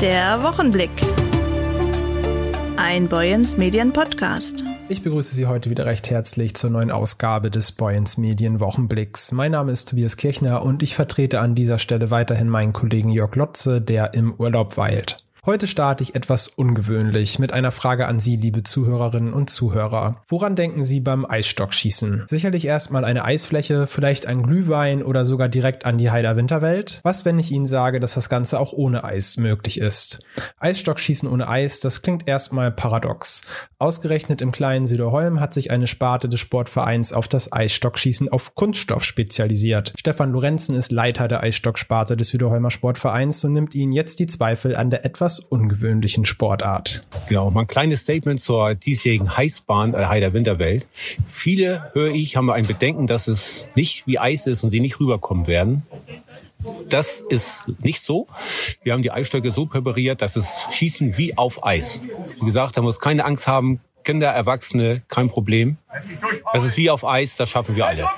Der Wochenblick. Ein Boyens Medien Podcast. Ich begrüße Sie heute wieder recht herzlich zur neuen Ausgabe des Boyens Medien Wochenblicks. Mein Name ist Tobias Kirchner und ich vertrete an dieser Stelle weiterhin meinen Kollegen Jörg Lotze, der im Urlaub weilt. Heute starte ich etwas ungewöhnlich mit einer Frage an Sie, liebe Zuhörerinnen und Zuhörer. Woran denken Sie beim Eisstockschießen? Sicherlich erstmal eine Eisfläche, vielleicht ein Glühwein oder sogar direkt an die Heider Winterwelt? Was, wenn ich Ihnen sage, dass das Ganze auch ohne Eis möglich ist? Eisstockschießen ohne Eis, das klingt erstmal paradox. Ausgerechnet im kleinen Süderholm hat sich eine Sparte des Sportvereins auf das Eisstockschießen auf Kunststoff spezialisiert. Stefan Lorenzen ist Leiter der Eisstocksparte des Süderholmer Sportvereins und nimmt Ihnen jetzt die Zweifel an der etwas ungewöhnlichen Sportart. Genau, mal ein kleines Statement zur diesjährigen Heißbahn der Heider Winterwelt. Viele, höre ich, haben ein Bedenken, dass es nicht wie Eis ist und sie nicht rüberkommen werden. Das ist nicht so. Wir haben die Eisstöcke so präpariert, dass es schießen wie auf Eis. Wie gesagt, da muss keine Angst haben. Kinder, Erwachsene, kein Problem. Das ist wie auf Eis, das schaffen wir alle.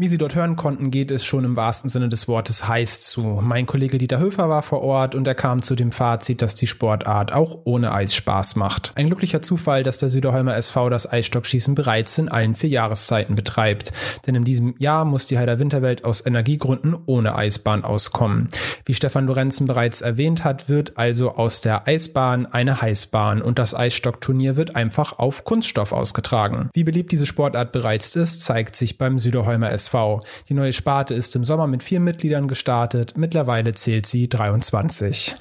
Wie Sie dort hören konnten, geht es schon im wahrsten Sinne des Wortes heiß zu. Mein Kollege Dieter Höfer war vor Ort und er kam zu dem Fazit, dass die Sportart auch ohne Eis Spaß macht. Ein glücklicher Zufall, dass der Süderholmer SV das Eisstockschießen bereits in allen vier Jahreszeiten betreibt. Denn in diesem Jahr muss die Heider Winterwelt aus Energiegründen ohne Eisbahn auskommen. Wie Stefan Lorenzen bereits erwähnt hat, wird also aus der Eisbahn eine Heißbahn und das Eisstockturnier wird einfach auf Kunststoff ausgetragen. Wie beliebt diese Sportart bereits ist, zeigt sich beim Süderholmer SV SV. Die neue Sparte ist im Sommer mit vier Mitgliedern gestartet. Mittlerweile zählt sie 23.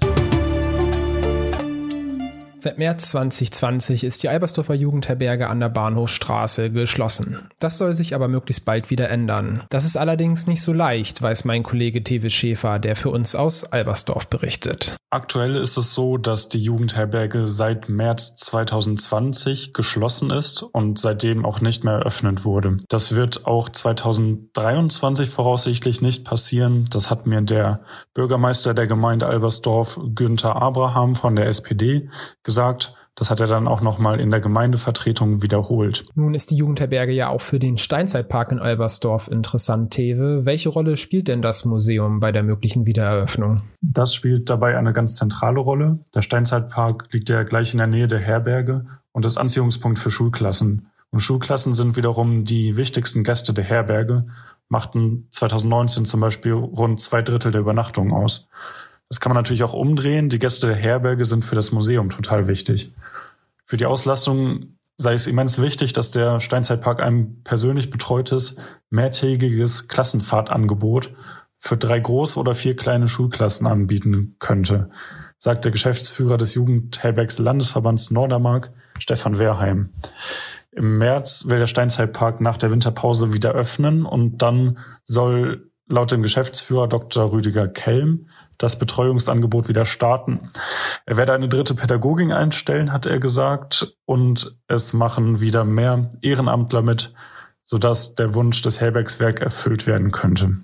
Seit März 2020 ist die Albersdorfer Jugendherberge an der Bahnhofstraße geschlossen. Das soll sich aber möglichst bald wieder ändern. Das ist allerdings nicht so leicht, weiß mein Kollege Tewe Schäfer, der für uns aus Albersdorf berichtet. Aktuell ist es so, dass die Jugendherberge seit März 2020 geschlossen ist und seitdem auch nicht mehr eröffnet wurde. Das wird auch 2023 voraussichtlich nicht passieren. Das hat mir der Bürgermeister der Gemeinde Albersdorf, Günther Abraham von der SPD, gesagt. Das hat er dann auch nochmal in der Gemeindevertretung wiederholt. Nun ist die Jugendherberge ja auch für den Steinzeitpark in Albersdorf interessant, Tewe. Welche Rolle spielt denn das Museum bei der möglichen Wiedereröffnung? Das spielt dabei eine ganz zentrale Rolle. Der Steinzeitpark liegt ja gleich in der Nähe der Herberge und ist Anziehungspunkt für Schulklassen. Und Schulklassen sind wiederum die wichtigsten Gäste der Herberge, machten 2019 zum Beispiel rund zwei Drittel der Übernachtungen aus. Das kann man natürlich auch umdrehen. Die Gäste der Herberge sind für das Museum total wichtig. Für die Auslastung sei es immens wichtig, dass der Steinzeitpark ein persönlich betreutes, mehrtägiges Klassenfahrtangebot für drei große oder vier kleine Schulklassen anbieten könnte, sagt der Geschäftsführer des Jugendherbergs Landesverbands Nordermark, Stefan Wehrheim. Im März will der Steinzeitpark nach der Winterpause wieder öffnen und dann soll laut dem Geschäftsführer Dr. Rüdiger Kelm das Betreuungsangebot wieder starten. Er werde eine dritte Pädagogin einstellen, hat er gesagt, und es machen wieder mehr Ehrenamtler mit, sodass der Wunsch des Herbergswerk erfüllt werden könnte.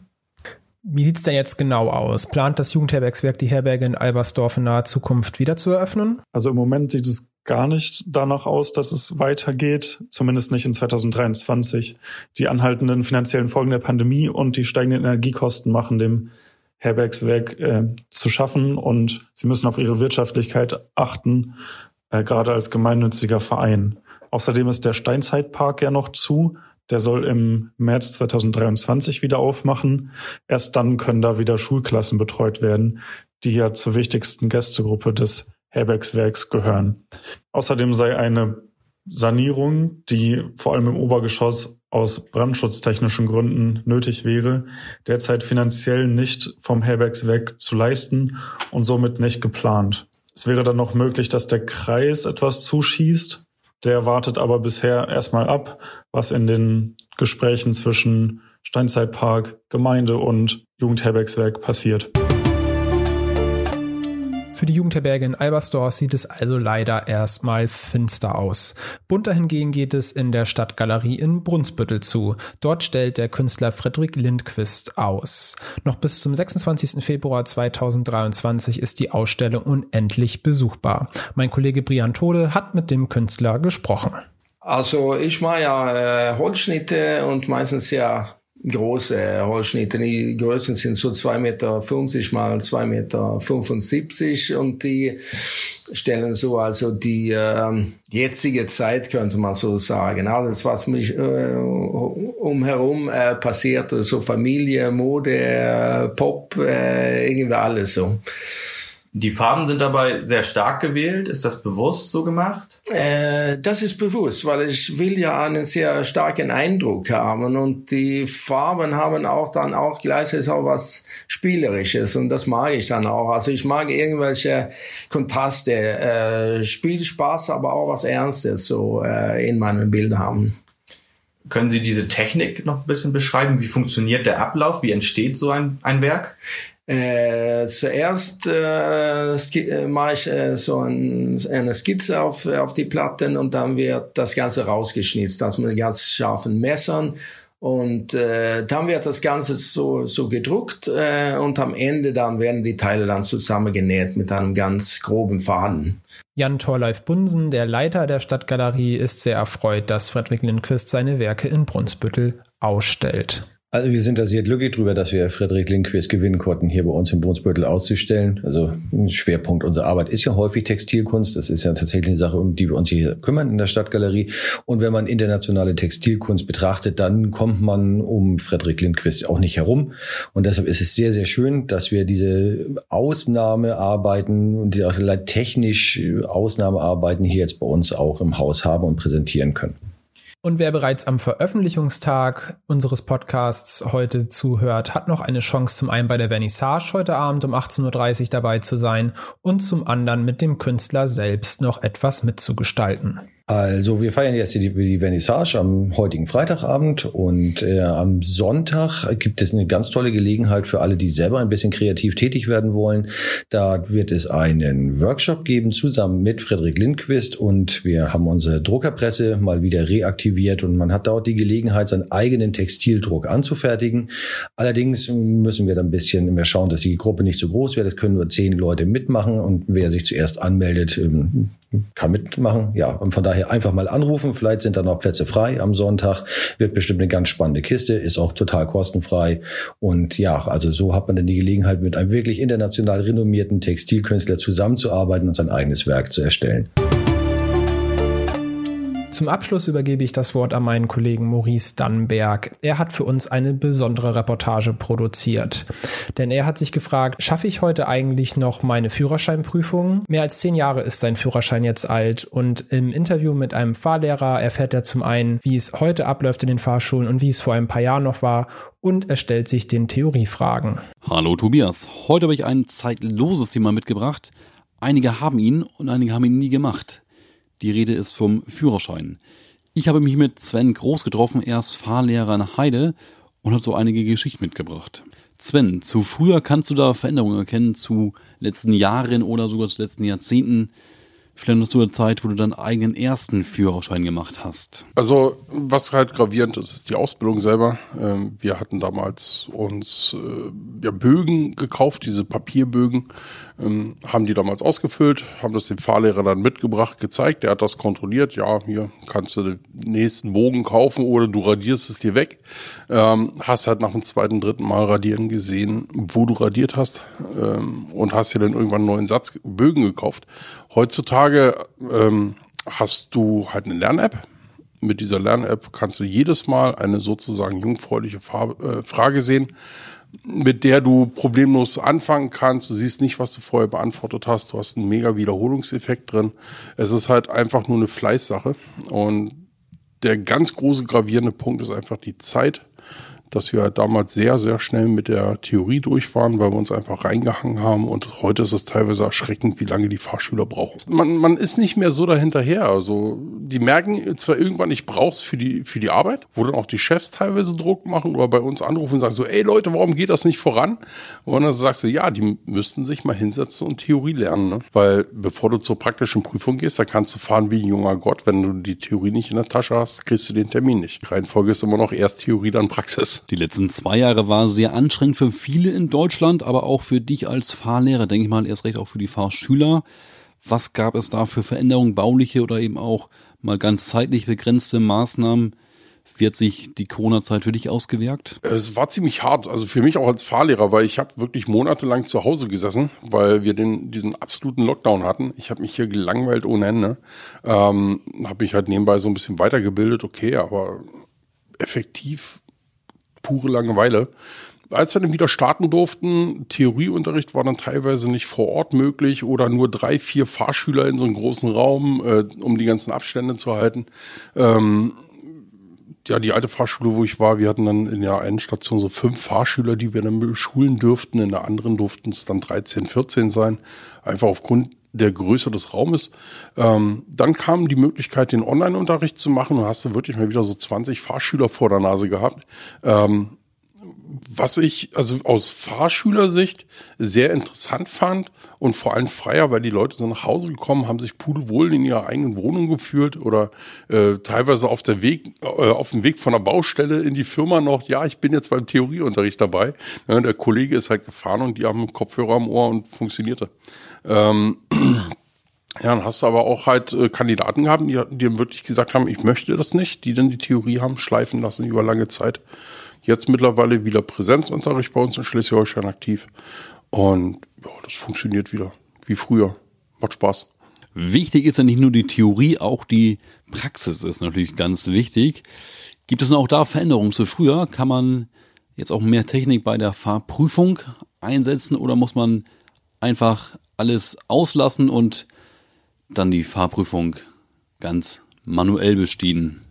Wie sieht's denn jetzt genau aus? Plant das Jugendherbergswerk die Herberge in Albersdorf in naher Zukunft wieder zu eröffnen? Also im Moment sieht es gar nicht danach aus, dass es weitergeht, zumindest nicht in 2023. Die anhaltenden finanziellen Folgen der Pandemie und die steigenden Energiekosten machen dem Herbergswerk äh, zu schaffen und sie müssen auf ihre Wirtschaftlichkeit achten, äh, gerade als gemeinnütziger Verein. Außerdem ist der Steinzeitpark ja noch zu. Der soll im März 2023 wieder aufmachen. Erst dann können da wieder Schulklassen betreut werden, die ja zur wichtigsten Gästegruppe des Herbergswerks gehören. Außerdem sei eine Sanierung, die vor allem im Obergeschoss aus brandschutztechnischen Gründen nötig wäre, derzeit finanziell nicht vom Herbergswerk zu leisten und somit nicht geplant. Es wäre dann noch möglich, dass der Kreis etwas zuschießt. Der wartet aber bisher erstmal ab, was in den Gesprächen zwischen Steinzeitpark, Gemeinde und Jugendherbergswerk passiert. Für die Jugendherberge in Albersdorf sieht es also leider erstmal finster aus. Bunter hingegen geht es in der Stadtgalerie in Brunsbüttel zu. Dort stellt der Künstler Friedrich Lindquist aus. Noch bis zum 26. Februar 2023 ist die Ausstellung unendlich besuchbar. Mein Kollege Brian Tode hat mit dem Künstler gesprochen. Also ich mache ja äh, Holzschnitte und meistens ja große Holzschnitte. Die Größen sind so 2,50 Meter mal 2,75 Meter und die stellen so also die äh, jetzige Zeit, könnte man so sagen. Alles, was mich äh, umherum äh, passiert, so Familie, Mode, äh, Pop, äh, irgendwie alles so. Die Farben sind dabei sehr stark gewählt. Ist das bewusst so gemacht? Äh, das ist bewusst, weil ich will ja einen sehr starken Eindruck haben und die Farben haben auch dann auch gleichzeitig auch was Spielerisches und das mag ich dann auch. Also ich mag irgendwelche Kontraste, äh, Spielspaß, aber auch was Ernstes so äh, in meinem Bild haben. Können Sie diese Technik noch ein bisschen beschreiben? Wie funktioniert der Ablauf? Wie entsteht so ein, ein Werk? Äh, zuerst äh, äh, mache ich äh, so ein, eine Skizze auf, auf die Platten und dann wird das Ganze rausgeschnitzt, das mit ganz scharfen Messern. Und äh, dann wird das Ganze so, so gedruckt äh, und am Ende dann werden die Teile dann zusammengenäht mit einem ganz groben Faden. Jan Thorleif Bunsen, der Leiter der Stadtgalerie, ist sehr erfreut, dass Fredrik Lindquist seine Werke in Brunsbüttel ausstellt. Also wir sind da sehr glücklich drüber, dass wir Frederik Lindquist gewinnen konnten, hier bei uns im Brunsbüttel auszustellen. Also ein Schwerpunkt unserer Arbeit ist ja häufig Textilkunst. Das ist ja tatsächlich eine Sache, um die wir uns hier kümmern in der Stadtgalerie. Und wenn man internationale Textilkunst betrachtet, dann kommt man um Frederik Lindquist auch nicht herum. Und deshalb ist es sehr, sehr schön, dass wir diese Ausnahmearbeiten und die technisch Ausnahmearbeiten hier jetzt bei uns auch im Haus haben und präsentieren können. Und wer bereits am Veröffentlichungstag unseres Podcasts heute zuhört, hat noch eine Chance zum einen bei der Vernissage heute Abend um 18.30 Uhr dabei zu sein und zum anderen mit dem Künstler selbst noch etwas mitzugestalten. Also wir feiern jetzt die, die Vernissage am heutigen Freitagabend und äh, am Sonntag gibt es eine ganz tolle Gelegenheit für alle, die selber ein bisschen kreativ tätig werden wollen. Da wird es einen Workshop geben zusammen mit Frederik Lindquist und wir haben unsere Druckerpresse mal wieder reaktiviert und man hat dort die Gelegenheit, seinen eigenen Textildruck anzufertigen. Allerdings müssen wir dann ein bisschen mehr schauen, dass die Gruppe nicht so groß wird. Es können nur zehn Leute mitmachen und wer sich zuerst anmeldet, ähm, kann mitmachen. Ja, und von daher einfach mal anrufen. Vielleicht sind da noch Plätze frei am Sonntag. Wird bestimmt eine ganz spannende Kiste, ist auch total kostenfrei. Und ja, also so hat man dann die Gelegenheit, mit einem wirklich international renommierten Textilkünstler zusammenzuarbeiten und sein eigenes Werk zu erstellen. Zum Abschluss übergebe ich das Wort an meinen Kollegen Maurice Dannenberg. Er hat für uns eine besondere Reportage produziert. Denn er hat sich gefragt, schaffe ich heute eigentlich noch meine Führerscheinprüfung? Mehr als zehn Jahre ist sein Führerschein jetzt alt und im Interview mit einem Fahrlehrer erfährt er zum einen, wie es heute abläuft in den Fahrschulen und wie es vor ein paar Jahren noch war und er stellt sich den Theoriefragen. Hallo Tobias, heute habe ich ein zeitloses Thema mitgebracht. Einige haben ihn und einige haben ihn nie gemacht. Die Rede ist vom Führerschein. Ich habe mich mit Sven Groß getroffen, er ist Fahrlehrer in Heide und hat so einige Geschichten mitgebracht. Sven, zu früher kannst du da Veränderungen erkennen, zu letzten Jahren oder sogar zu letzten Jahrzehnten. Vielleicht noch zu der Zeit, wo du deinen eigenen ersten Führerschein gemacht hast. Also, was halt gravierend ist, ist die Ausbildung selber. Ähm, wir hatten damals uns äh, ja, Bögen gekauft, diese Papierbögen, ähm, haben die damals ausgefüllt, haben das dem Fahrlehrer dann mitgebracht, gezeigt. Der hat das kontrolliert. Ja, hier kannst du den nächsten Bogen kaufen oder du radierst es dir weg. Ähm, hast halt nach dem zweiten, dritten Mal radieren gesehen, wo du radiert hast und hast dir dann irgendwann einen neuen Satz Bögen gekauft. Heutzutage ähm, hast du halt eine Lern-App. Mit dieser Lern-App kannst du jedes Mal eine sozusagen jungfräuliche äh, Frage sehen, mit der du problemlos anfangen kannst. Du siehst nicht, was du vorher beantwortet hast. Du hast einen mega Wiederholungseffekt drin. Es ist halt einfach nur eine Fleißsache. Und der ganz große gravierende Punkt ist einfach die Zeit, dass wir damals sehr, sehr schnell mit der Theorie durch waren, weil wir uns einfach reingehangen haben. Und heute ist es teilweise erschreckend, wie lange die Fahrschüler brauchen. Man, man ist nicht mehr so dahinterher. Also die merken zwar irgendwann, ich brauch's für die, für die Arbeit, wo dann auch die Chefs teilweise Druck machen oder bei uns anrufen und sagen so, ey Leute, warum geht das nicht voran? Und dann sagst du, ja, die müssten sich mal hinsetzen und Theorie lernen. Ne? Weil bevor du zur praktischen Prüfung gehst, da kannst du fahren wie ein junger Gott. Wenn du die Theorie nicht in der Tasche hast, kriegst du den Termin nicht. Die Reihenfolge ist immer noch erst Theorie, dann Praxis. Die letzten zwei Jahre war sehr anstrengend für viele in Deutschland, aber auch für dich als Fahrlehrer, denke ich mal, erst recht auch für die Fahrschüler. Was gab es da für Veränderungen, bauliche oder eben auch mal ganz zeitlich begrenzte Maßnahmen, Wie hat sich die Corona-Zeit für dich ausgewirkt? Es war ziemlich hart, also für mich auch als Fahrlehrer, weil ich habe wirklich monatelang zu Hause gesessen, weil wir den, diesen absoluten Lockdown hatten. Ich habe mich hier gelangweilt ohne Ende. Ähm, habe mich halt nebenbei so ein bisschen weitergebildet, okay, aber effektiv pure Langeweile. Als wir dann wieder starten durften, Theorieunterricht war dann teilweise nicht vor Ort möglich oder nur drei, vier Fahrschüler in so einem großen Raum, äh, um die ganzen Abstände zu halten. Ähm, ja, die alte Fahrschule, wo ich war, wir hatten dann in der einen Station so fünf Fahrschüler, die wir dann beschulen dürften. In der anderen durften es dann 13, 14 sein. Einfach aufgrund der Größe des Raumes. Ähm, dann kam die Möglichkeit, den Online-Unterricht zu machen und hast du wirklich mal wieder so 20 Fahrschüler vor der Nase gehabt. Ähm, was ich also aus Fahrschülersicht sehr interessant fand und vor allem freier, weil die Leute sind nach Hause gekommen, haben sich pudelwohl in ihrer eigenen Wohnung gefühlt oder äh, teilweise auf der Weg, äh, auf dem Weg von der Baustelle in die Firma noch, ja, ich bin jetzt beim Theorieunterricht dabei. Ja, der Kollege ist halt gefahren und die haben Kopfhörer am Ohr und funktionierte. Ähm, ja, dann hast du aber auch halt äh, Kandidaten gehabt, die, die wirklich gesagt haben, ich möchte das nicht, die dann die Theorie haben schleifen lassen über lange Zeit. Jetzt mittlerweile wieder Präsenzunterricht bei uns in Schleswig-Holstein aktiv. Und ja, das funktioniert wieder wie früher. Macht Spaß. Wichtig ist ja nicht nur die Theorie, auch die Praxis ist natürlich ganz wichtig. Gibt es denn auch da Veränderungen zu früher? Kann man jetzt auch mehr Technik bei der Fahrprüfung einsetzen oder muss man einfach alles auslassen und dann die Fahrprüfung ganz manuell bestehen?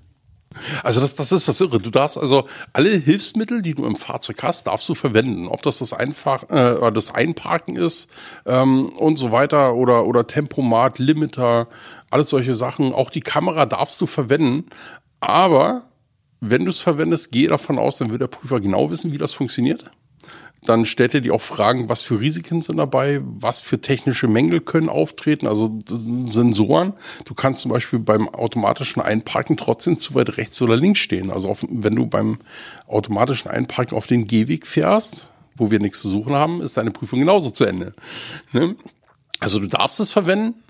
Also das, das ist das Irre. Du darfst also alle Hilfsmittel, die du im Fahrzeug hast, darfst du verwenden. Ob das das, Einfach, äh, das Einparken ist ähm, und so weiter oder, oder Tempomat, Limiter, alles solche Sachen. Auch die Kamera darfst du verwenden. Aber wenn du es verwendest, gehe davon aus, dann wird der Prüfer genau wissen, wie das funktioniert. Dann stellt er dir auch Fragen, was für Risiken sind dabei, was für technische Mängel können auftreten, also Sensoren. Du kannst zum Beispiel beim automatischen Einparken trotzdem zu weit rechts oder links stehen. Also auf, wenn du beim automatischen Einparken auf den Gehweg fährst, wo wir nichts zu suchen haben, ist deine Prüfung genauso zu Ende. Ne? Also du darfst es verwenden,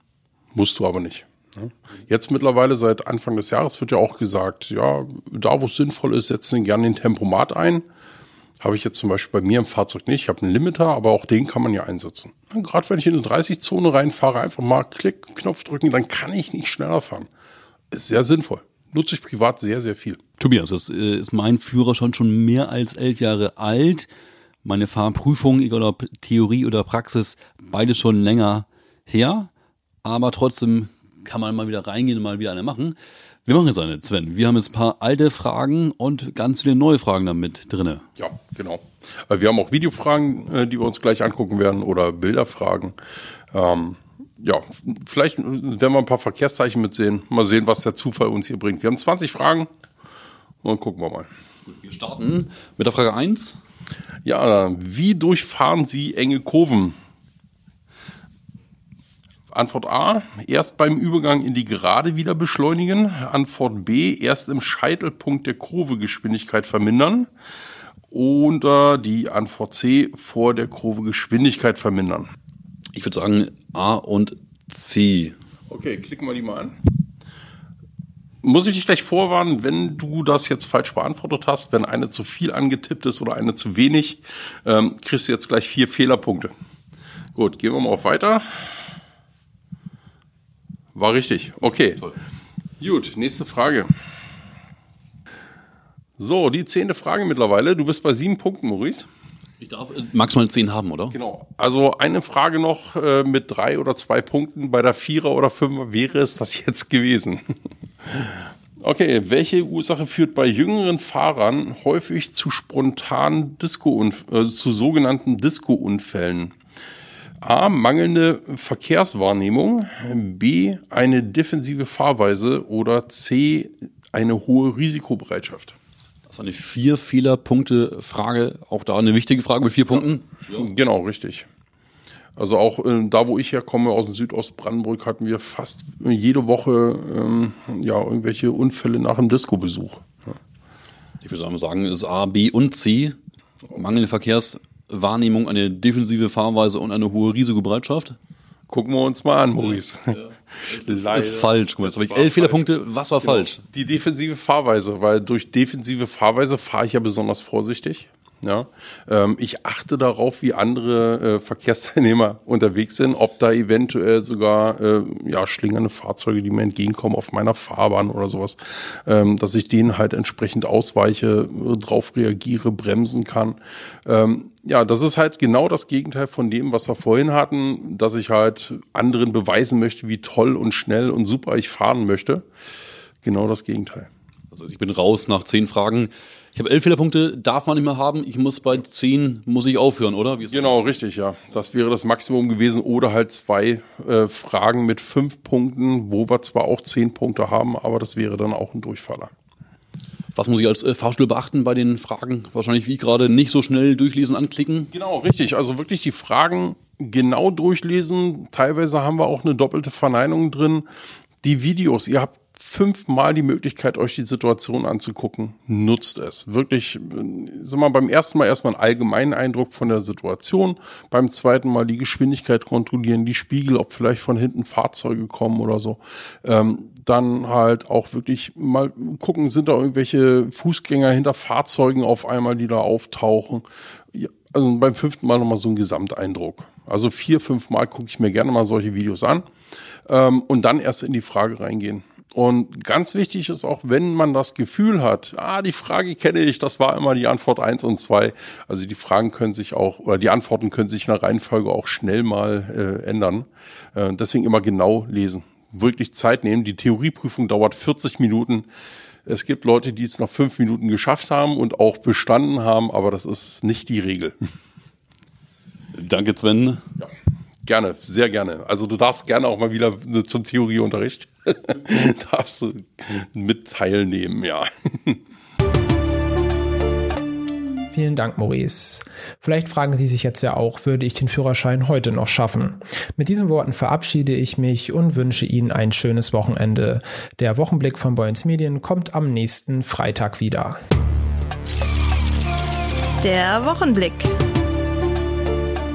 musst du aber nicht. Ne? Jetzt mittlerweile seit Anfang des Jahres wird ja auch gesagt, ja, da wo es sinnvoll ist, setzen gerne den Tempomat ein. Habe ich jetzt zum Beispiel bei mir im Fahrzeug nicht. Ich habe einen Limiter, aber auch den kann man ja einsetzen. Gerade wenn ich in eine 30-Zone reinfahre, einfach mal Klick, Knopf drücken, dann kann ich nicht schneller fahren. Ist sehr sinnvoll. Nutze ich privat sehr, sehr viel. Tobias, das äh, ist mein Führer schon schon mehr als elf Jahre alt. Meine Fahrprüfung, egal ob Theorie oder Praxis, beides schon länger her. Aber trotzdem kann man mal wieder reingehen und mal wieder eine machen. Wir machen jetzt eine, Sven. Wir haben jetzt ein paar alte Fragen und ganz viele neue Fragen damit drinne. Ja, genau. Äh, wir haben auch Videofragen, äh, die wir uns gleich angucken werden oder Bilderfragen. Ähm, ja, vielleicht werden wir ein paar Verkehrszeichen mitsehen. Mal sehen, was der Zufall uns hier bringt. Wir haben 20 Fragen und gucken wir mal. Wir starten mit der Frage 1. Ja, wie durchfahren Sie enge Kurven? Antwort A, erst beim Übergang in die Gerade wieder beschleunigen. Antwort B, erst im Scheitelpunkt der Kurve Geschwindigkeit vermindern. Oder die Antwort C, vor der Kurve Geschwindigkeit vermindern. Ich würde sagen A und C. Okay, klicken wir die mal an. Muss ich dich gleich vorwarnen, wenn du das jetzt falsch beantwortet hast, wenn eine zu viel angetippt ist oder eine zu wenig, ähm, kriegst du jetzt gleich vier Fehlerpunkte. Gut, gehen wir mal auf weiter. War richtig. Okay. Toll. Gut, nächste Frage. So, die zehnte Frage mittlerweile. Du bist bei sieben Punkten, Maurice. Ich darf äh, maximal zehn haben, oder? Genau. Also eine Frage noch äh, mit drei oder zwei Punkten. Bei der Vierer oder Fünfer wäre es das jetzt gewesen. okay, welche Ursache führt bei jüngeren Fahrern häufig zu spontanen Disco, äh, zu sogenannten Disco-Unfällen? A. Mangelnde Verkehrswahrnehmung. B. Eine defensive Fahrweise. Oder C. Eine hohe Risikobereitschaft. Das ist eine vier Fehlerpunkte Frage. Auch da eine wichtige Frage mit vier Punkten. Ja. Genau, richtig. Also auch äh, da, wo ich herkomme, aus dem Südostbrandenburg, hatten wir fast jede Woche ähm, ja, irgendwelche Unfälle nach dem Disco-Besuch. Ja. Ich würde sagen, es ist A, B und C. Mangelnde Verkehrs Wahrnehmung, eine defensive Fahrweise und eine hohe Risikobereitschaft? Gucken wir uns mal an, Maurice. Ja. Das ist falsch. Guck mal, jetzt habe ich elf Fehlerpunkte. Was war genau. falsch? Die defensive Fahrweise, weil durch defensive Fahrweise fahre ich ja besonders vorsichtig. Ja, ähm, ich achte darauf, wie andere äh, Verkehrsteilnehmer unterwegs sind, ob da eventuell sogar äh, ja schlingernde Fahrzeuge, die mir entgegenkommen auf meiner Fahrbahn oder sowas, ähm, dass ich denen halt entsprechend ausweiche, äh, drauf reagiere, bremsen kann. Ähm, ja, das ist halt genau das Gegenteil von dem, was wir vorhin hatten, dass ich halt anderen beweisen möchte, wie toll und schnell und super ich fahren möchte. Genau das Gegenteil. Also ich bin raus nach zehn Fragen. Ich habe elf Fehlerpunkte, darf man nicht mehr haben. Ich muss bei zehn, muss ich aufhören, oder? genau, richtig, ja. Das wäre das Maximum gewesen. Oder halt zwei äh, Fragen mit fünf Punkten, wo wir zwar auch zehn Punkte haben, aber das wäre dann auch ein Durchfaller. Was muss ich als äh, Fahrstuhl beachten bei den Fragen? Wahrscheinlich wie gerade nicht so schnell durchlesen, anklicken? Genau, richtig. Also wirklich die Fragen genau durchlesen. Teilweise haben wir auch eine doppelte Verneinung drin. Die Videos, ihr habt fünfmal die Möglichkeit, euch die Situation anzugucken. Nutzt es. Wirklich, sag mal, beim ersten Mal erstmal einen allgemeinen Eindruck von der Situation, beim zweiten Mal die Geschwindigkeit kontrollieren, die Spiegel, ob vielleicht von hinten Fahrzeuge kommen oder so. Ähm, dann halt auch wirklich mal gucken, sind da irgendwelche Fußgänger hinter Fahrzeugen auf einmal, die da auftauchen. Ja, also beim fünften Mal nochmal so ein Gesamteindruck. Also vier, fünf Mal gucke ich mir gerne mal solche Videos an ähm, und dann erst in die Frage reingehen. Und ganz wichtig ist auch, wenn man das Gefühl hat, ah, die Frage kenne ich, das war immer die Antwort eins und zwei. Also die Fragen können sich auch, oder die Antworten können sich in der Reihenfolge auch schnell mal äh, ändern. Äh, deswegen immer genau lesen. Wirklich Zeit nehmen. Die Theorieprüfung dauert 40 Minuten. Es gibt Leute, die es nach fünf Minuten geschafft haben und auch bestanden haben, aber das ist nicht die Regel. Danke, Sven. Gerne, sehr gerne. Also du darfst gerne auch mal wieder zum Theorieunterricht. darfst du mit teilnehmen, ja. Vielen Dank, Maurice. Vielleicht fragen Sie sich jetzt ja auch, würde ich den Führerschein heute noch schaffen? Mit diesen Worten verabschiede ich mich und wünsche Ihnen ein schönes Wochenende. Der Wochenblick von Boyens Medien kommt am nächsten Freitag wieder. Der Wochenblick